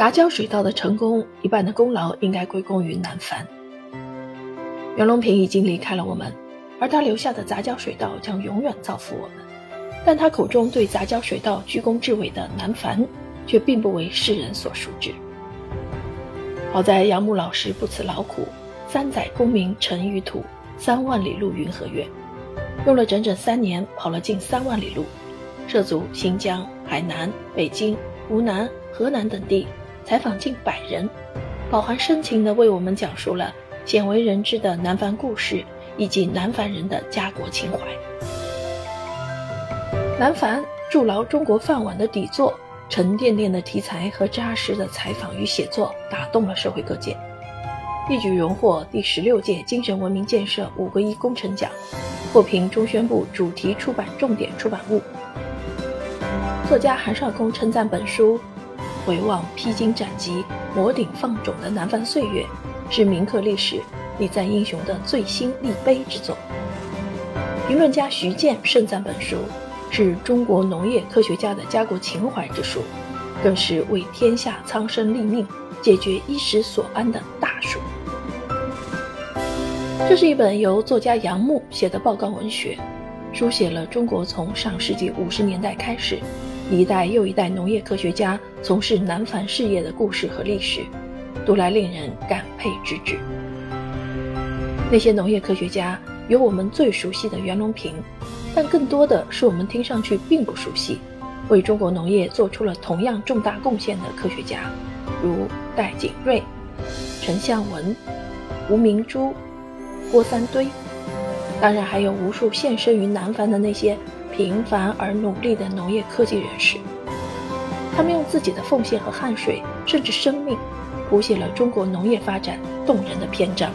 杂交水稻的成功，一半的功劳应该归功于南繁。袁隆平已经离开了我们，而他留下的杂交水稻将永远造福我们。但他口中对杂交水稻居功至伟的南繁，却并不为世人所熟知。好在杨牧老师不辞劳苦，三载功名尘与土，三万里路云和月，用了整整三年，跑了近三万里路，涉足新疆、海南、北京、湖南、河南等地，采访近百人，饱含深情地为我们讲述了鲜为人知的南繁故事以及南繁人的家国情怀。南繁筑牢中国饭碗的底座，沉甸甸的题材和扎实的采访与写作打动了社会各界，一举荣获第十六届精神文明建设五个一工程奖，获评中宣部主题出版重点出版物。作家韩少功称赞本书：“回望披荆斩棘、磨顶放踵的南繁岁月，是铭刻历史、礼赞英雄的最新立碑之作。”评论家徐健盛赞本书。是中国农业科学家的家国情怀之书，更是为天下苍生立命、解决衣食所安的大书。这是一本由作家杨牧写的报告文学，书写了中国从上世纪五十年代开始，一代又一代农业科学家从事南繁事业的故事和历史，读来令人感佩之至。那些农业科学家，有我们最熟悉的袁隆平。但更多的是我们听上去并不熟悉，为中国农业做出了同样重大贡献的科学家，如戴景瑞、陈向文、吴明珠、郭三堆，当然还有无数献身于南繁的那些平凡而努力的农业科技人士。他们用自己的奉献和汗水，甚至生命，谱写了中国农业发展动人的篇章。